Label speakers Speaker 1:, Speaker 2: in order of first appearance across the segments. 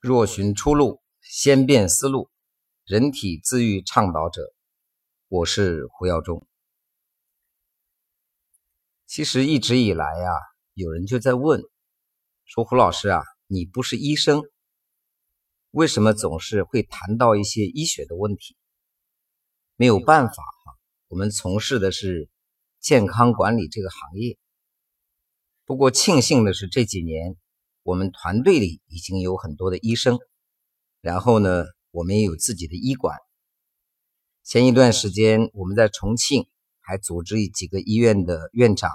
Speaker 1: 若寻出路，先变思路。人体自愈倡导者，我是胡耀中。其实一直以来呀，有人就在问，说胡老师啊，你不是医生，为什么总是会谈到一些医学的问题？没有办法哈，我们从事的是健康管理这个行业。不过庆幸的是，这几年我们团队里已经有很多的医生，然后呢，我们也有自己的医馆。前一段时间，我们在重庆还组织几个医院的院长，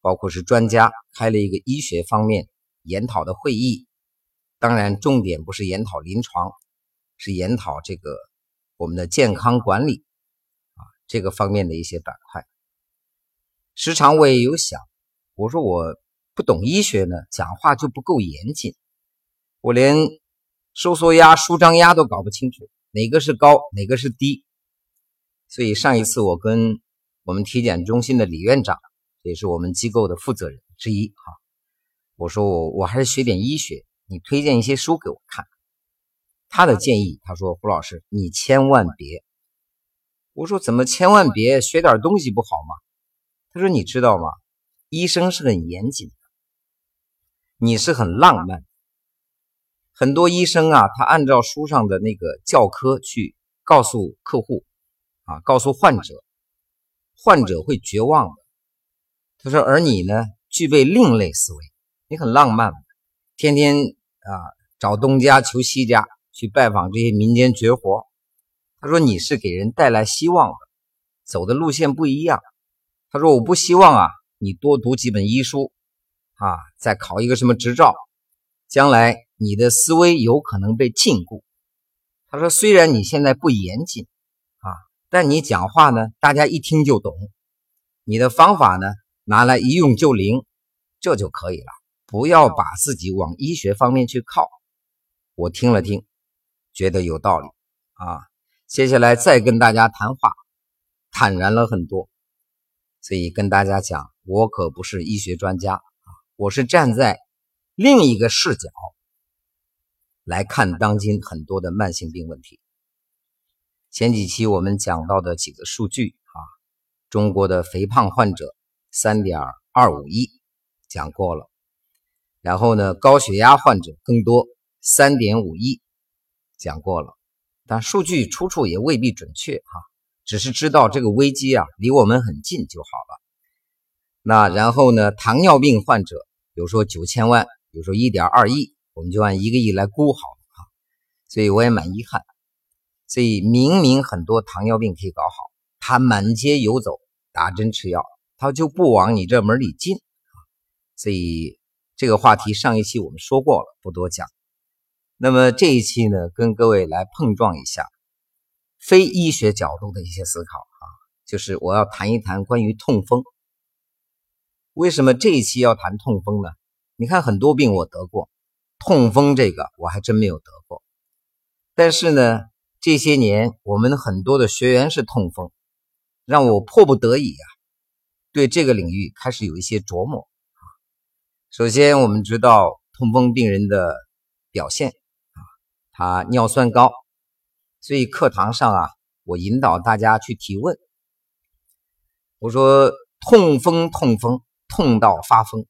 Speaker 1: 包括是专家，开了一个医学方面研讨的会议。当然，重点不是研讨临床，是研讨这个我们的健康管理啊这个方面的一些板块。时常我也有想，我说我。不懂医学呢，讲话就不够严谨。我连收缩压、舒张压都搞不清楚，哪个是高，哪个是低。所以上一次我跟我们体检中心的李院长，也是我们机构的负责人之一，哈，我说我我还是学点医学，你推荐一些书给我看。他的建议，他说胡老师你千万别。我说怎么千万别学点东西不好吗？他说你知道吗？医生是很严谨。你是很浪漫，很多医生啊，他按照书上的那个教科去告诉客户，啊，告诉患者，患者会绝望的。他说，而你呢，具备另类思维，你很浪漫，天天啊找东家求西家去拜访这些民间绝活。他说你是给人带来希望的，走的路线不一样。他说我不希望啊，你多读几本医书。啊，再考一个什么执照，将来你的思维有可能被禁锢。他说：“虽然你现在不严谨啊，但你讲话呢，大家一听就懂。你的方法呢，拿来一用就灵，这就可以了。不要把自己往医学方面去靠。”我听了听，觉得有道理啊。接下来再跟大家谈话，坦然了很多。所以跟大家讲，我可不是医学专家。我是站在另一个视角来看当今很多的慢性病问题。前几期我们讲到的几个数据啊，中国的肥胖患者三点二五亿，讲过了。然后呢，高血压患者更多三点五亿，讲过了。但数据出处也未必准确哈，只是知道这个危机啊离我们很近就好了。那然后呢？糖尿病患者，比如说九千万，比如说一点二亿，我们就按一个亿来估好了啊。所以我也蛮遗憾。所以明明很多糖尿病可以搞好，他满街游走，打针吃药，他就不往你这门里进。所以这个话题上一期我们说过了，不多讲。那么这一期呢，跟各位来碰撞一下非医学角度的一些思考啊，就是我要谈一谈关于痛风。为什么这一期要谈痛风呢？你看很多病我得过，痛风这个我还真没有得过。但是呢，这些年我们很多的学员是痛风，让我迫不得已啊，对这个领域开始有一些琢磨。首先我们知道痛风病人的表现啊，他尿酸高，所以课堂上啊，我引导大家去提问，我说痛风，痛风。痛到发疯，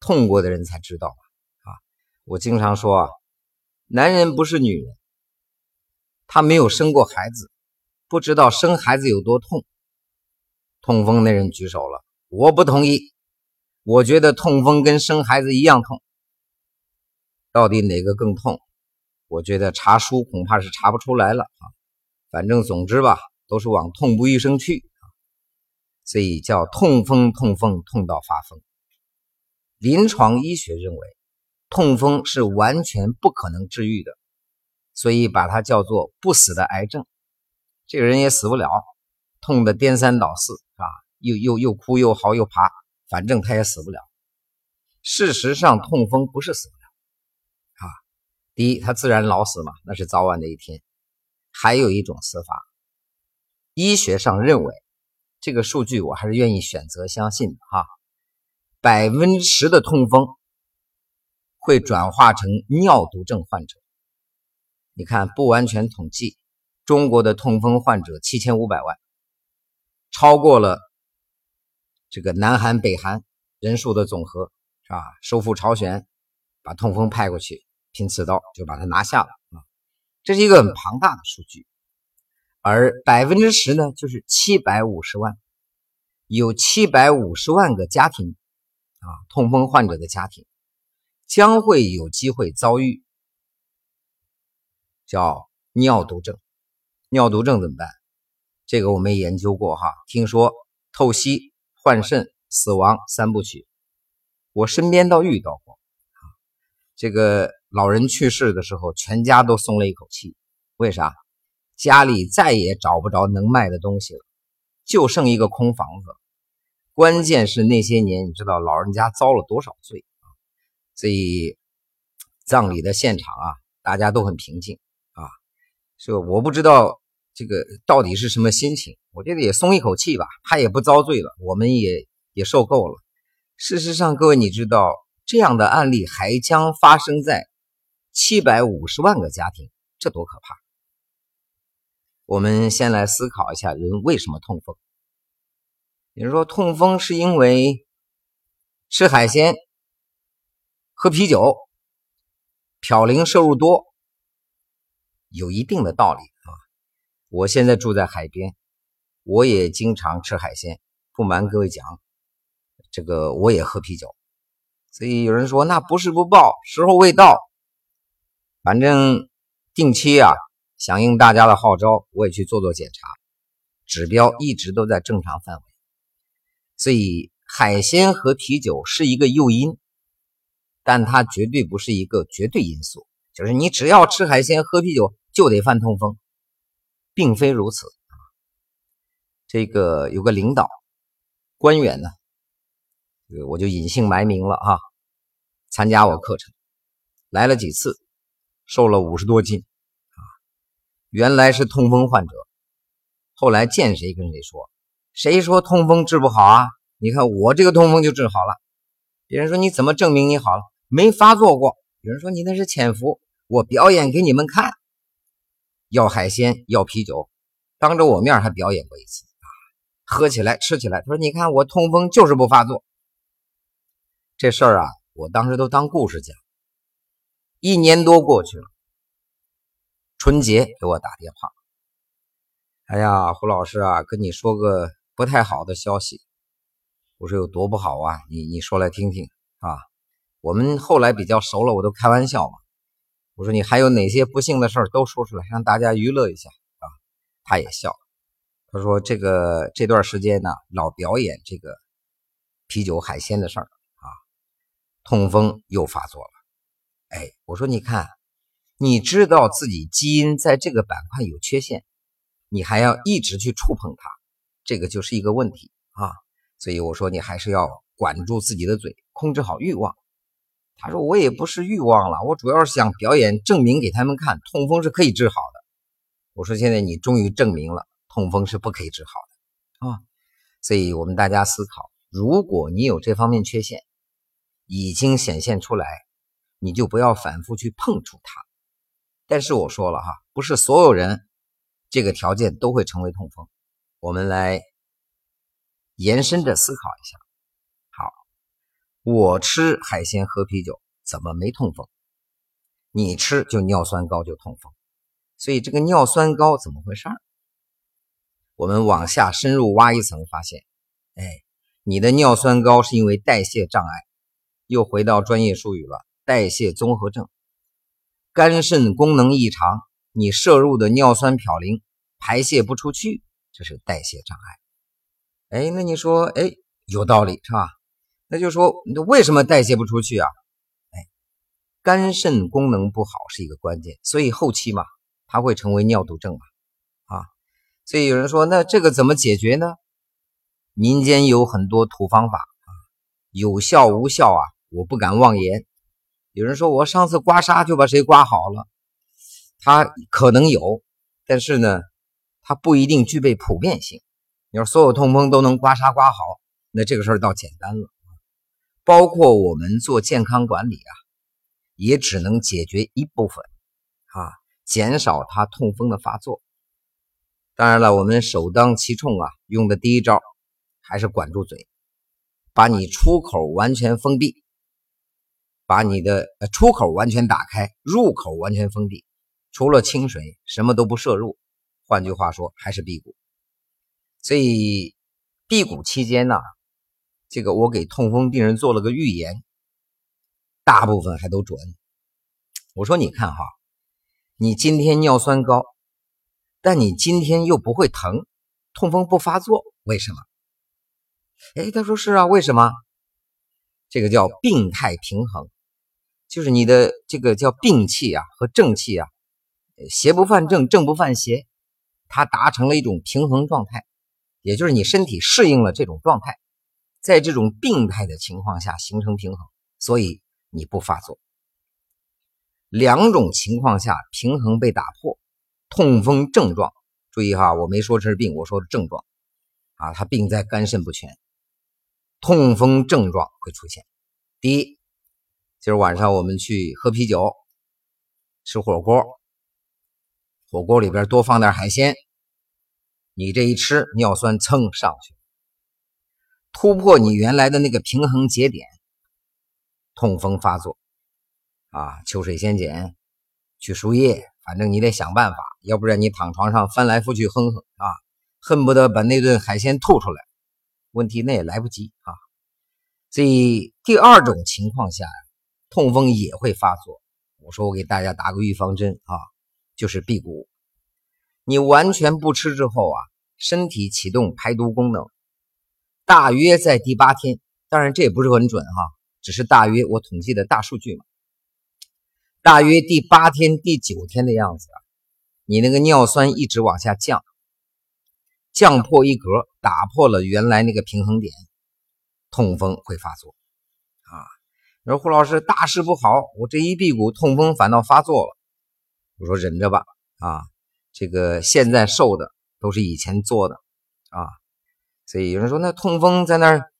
Speaker 1: 痛过的人才知道啊！我经常说啊，男人不是女人，他没有生过孩子，不知道生孩子有多痛。痛风那人举手了，我不同意，我觉得痛风跟生孩子一样痛。到底哪个更痛？我觉得查书恐怕是查不出来了啊！反正总之吧，都是往痛不欲生去。所以叫痛风，痛风痛到发疯。临床医学认为，痛风是完全不可能治愈的，所以把它叫做不死的癌症。这个人也死不了，痛得颠三倒四，是吧？又又又哭又嚎又爬，反正他也死不了。事实上，痛风不是死不了啊。第一，他自然老死嘛，那是早晚的一天。还有一种死法，医学上认为。这个数据我还是愿意选择相信的哈，百分之十的痛风会转化成尿毒症患者。你看，不完全统计，中国的痛风患者七千五百万，超过了这个南韩、北韩人数的总和，是吧？收复朝鲜，把痛风派过去拼刺刀，就把它拿下了啊！这是一个很庞大的数据。而百分之十呢，就是七百五十万，有七百五十万个家庭啊，痛风患者的家庭将会有机会遭遇。叫尿毒症，尿毒症怎么办？这个我没研究过哈，听说透析、换肾、死亡三部曲，我身边倒遇到过。这个老人去世的时候，全家都松了一口气，为啥？家里再也找不着能卖的东西了，就剩一个空房子。关键是那些年，你知道老人家遭了多少罪啊？所以葬礼的现场啊，大家都很平静啊。是我不知道这个到底是什么心情，我觉得也松一口气吧，他也不遭罪了，我们也也受够了。事实上，各位你知道这样的案例还将发生在七百五十万个家庭，这多可怕！我们先来思考一下，人为什么痛风？有人说痛风是因为吃海鲜、喝啤酒、嘌呤摄入多。有一定的道理啊！我现在住在海边，我也经常吃海鲜。不瞒各位讲，这个我也喝啤酒。所以有人说那不是不报，时候未到。反正定期啊，响应大家的号召，我也去做做检查，指标一直都在正常范围。所以海鲜和啤酒是一个诱因，但它绝对不是一个绝对因素。就是你只要吃海鲜、喝啤酒就得犯痛风，并非如此。这个有个领导官员呢，我就隐姓埋名了啊。参加我课程来了几次，瘦了五十多斤。原来是痛风患者，后来见谁跟谁说，谁说痛风治不好啊？你看我这个痛风就治好了。别人说你怎么证明你好了？没发作过。有人说你那是潜伏。我表演给你们看，要海鲜，要啤酒，当着我面还表演过一次啊！喝起来，吃起来。他说：“你看我痛风就是不发作。”这事儿啊，我当时都当故事讲。一年多过去了，春节给我打电话：“哎呀，胡老师啊，跟你说个不太好的消息。”我说：“有多不好啊？你你说来听听啊。”我们后来比较熟了，我都开玩笑嘛。我说你还有哪些不幸的事儿都说出来，让大家娱乐一下啊！他也笑，他说这个这段时间呢，老表演这个啤酒海鲜的事儿啊，痛风又发作了。哎，我说你看，你知道自己基因在这个板块有缺陷，你还要一直去触碰它，这个就是一个问题啊！所以我说你还是要管住自己的嘴，控制好欲望。他说：“我也不是欲望了，我主要是想表演，证明给他们看，痛风是可以治好的。”我说：“现在你终于证明了痛风是不可以治好的啊！”所以，我们大家思考：如果你有这方面缺陷，已经显现出来，你就不要反复去碰触它。但是我说了哈，不是所有人这个条件都会成为痛风。我们来延伸着思考一下。好我吃海鲜喝啤酒怎么没痛风？你吃就尿酸高就痛风，所以这个尿酸高怎么回事？我们往下深入挖一层，发现，哎，你的尿酸高是因为代谢障碍，又回到专业术语了，代谢综合症，肝肾功能异常，你摄入的尿酸嘌呤排泄不出去，这是代谢障碍。哎，那你说，哎，有道理是吧？那就说，为什么代谢不出去啊？哎，肝肾功能不好是一个关键，所以后期嘛，它会成为尿毒症嘛，啊，所以有人说，那这个怎么解决呢？民间有很多土方法啊，有效无效啊，我不敢妄言。有人说我上次刮痧就把谁刮好了，它可能有，但是呢，它不一定具备普遍性。你说所有痛风都能刮痧刮好，那这个事儿倒简单了。包括我们做健康管理啊，也只能解决一部分，啊，减少他痛风的发作。当然了，我们首当其冲啊，用的第一招还是管住嘴，把你出口完全封闭，把你的出口完全打开，入口完全封闭，除了清水什么都不摄入。换句话说，还是辟谷。所以辟谷期间呢，这个我给痛风病人做了个预言，大部分还都准。我说你看哈，你今天尿酸高，但你今天又不会疼，痛风不发作，为什么？哎，他说是啊，为什么？这个叫病态平衡，就是你的这个叫病气啊和正气啊，邪不犯正，正不犯邪，它达成了一种平衡状态。也就是你身体适应了这种状态，在这种病态的情况下形成平衡，所以你不发作。两种情况下平衡被打破，痛风症状，注意哈，我没说这是病，我说的症状啊，它病在肝肾不全，痛风症状会出现。第一，今儿晚上我们去喝啤酒，吃火锅，火锅里边多放点海鲜。你这一吃，尿酸蹭上去，突破你原来的那个平衡节点，痛风发作，啊，秋水仙碱，去输液，反正你得想办法，要不然你躺床上翻来覆去哼哼啊，恨不得把那顿海鲜吐出来，问题那也来不及啊。所以第二种情况下，痛风也会发作。我说我给大家打个预防针啊，就是辟谷。你完全不吃之后啊，身体启动排毒功能，大约在第八天，当然这也不是很准哈，只是大约我统计的大数据嘛。大约第八天、第九天的样子，你那个尿酸一直往下降，降破一格，打破了原来那个平衡点，痛风会发作。说胡老师大事不好，我这一辟谷，痛风反倒发作了。我说忍着吧啊。这个现在受的都是以前做的啊，所以有人说那痛风在那儿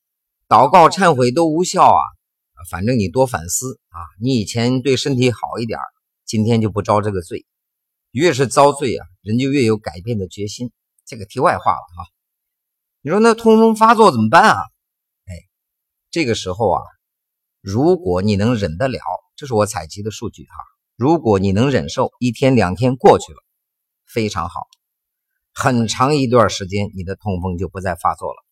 Speaker 1: 祷告忏悔都无效啊，反正你多反思啊，你以前对身体好一点，今天就不遭这个罪。越是遭罪啊，人就越有改变的决心。这个题外话了啊。你说那痛风发作怎么办啊？哎，这个时候啊，如果你能忍得了，这是我采集的数据哈，如果你能忍受，一天两天过去了。非常好，很长一段时间你的痛风就不再发作了。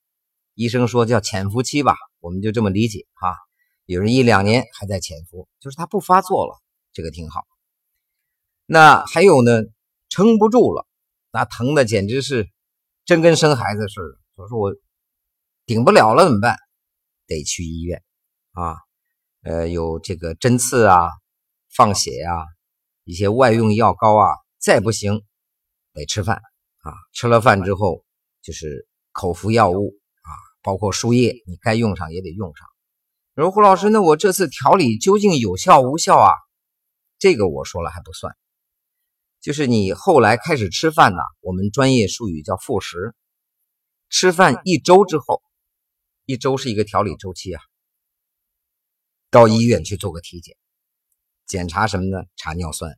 Speaker 1: 医生说叫潜伏期吧，我们就这么理解哈。有人一两年还在潜伏，就是他不发作了，这个挺好。那还有呢，撑不住了，那疼的简直是真跟生孩子似的。我说我顶不了了怎么办？得去医院啊，呃，有这个针刺啊、放血呀、一些外用药膏啊，再不行。得吃饭啊，吃了饭之后就是口服药物啊，包括输液，你该用上也得用上。你说胡老师，那我这次调理究竟有效无效啊？这个我说了还不算，就是你后来开始吃饭呢，我们专业术语叫复食。吃饭一周之后，一周是一个调理周期啊，到医院去做个体检，检查什么呢？查尿酸。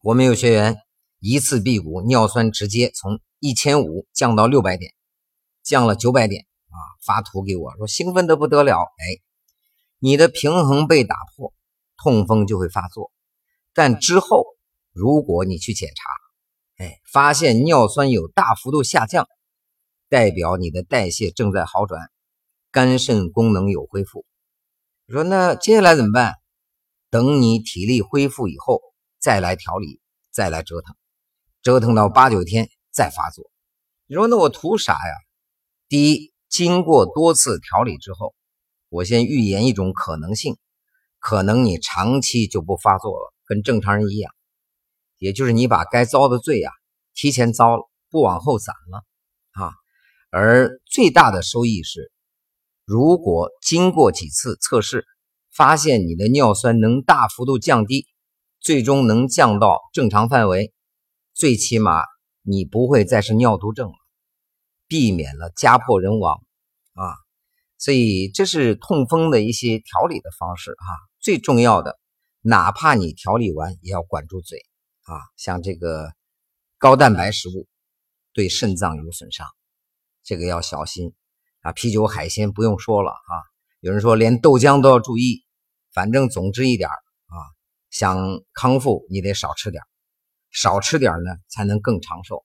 Speaker 1: 我们有学员。一次辟谷，尿酸直接从一千五降到六百点，降了九百点啊！发图给我说，兴奋的不得了。哎，你的平衡被打破，痛风就会发作。但之后如果你去检查，哎，发现尿酸有大幅度下降，代表你的代谢正在好转，肝肾功能有恢复。说那接下来怎么办？等你体力恢复以后再来调理，再来折腾。折腾到八九天再发作，你说那我图啥呀？第一，经过多次调理之后，我先预言一种可能性，可能你长期就不发作了，跟正常人一样，也就是你把该遭的罪啊提前遭了，不往后攒了啊。而最大的收益是，如果经过几次测试，发现你的尿酸能大幅度降低，最终能降到正常范围。最起码你不会再是尿毒症了，避免了家破人亡啊！所以这是痛风的一些调理的方式哈。最重要的，哪怕你调理完，也要管住嘴啊。像这个高蛋白食物对肾脏有损伤，这个要小心啊。啤酒、海鲜不用说了啊。有人说连豆浆都要注意，反正总之一点啊。想康复，你得少吃点少吃点呢才能更长寿。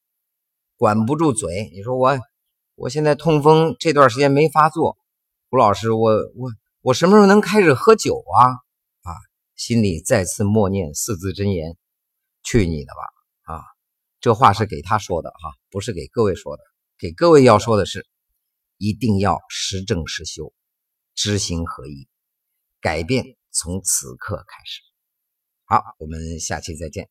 Speaker 1: 管不住嘴，你说我我现在痛风这段时间没发作，胡老师，我我我什么时候能开始喝酒啊？心里再次默念四字真言：“去你的吧！”啊，这话是给他说的哈，不是给各位说的。给各位要说的是，一定要实证实修，知行合一，改变从此刻开始。好，我们下期再见。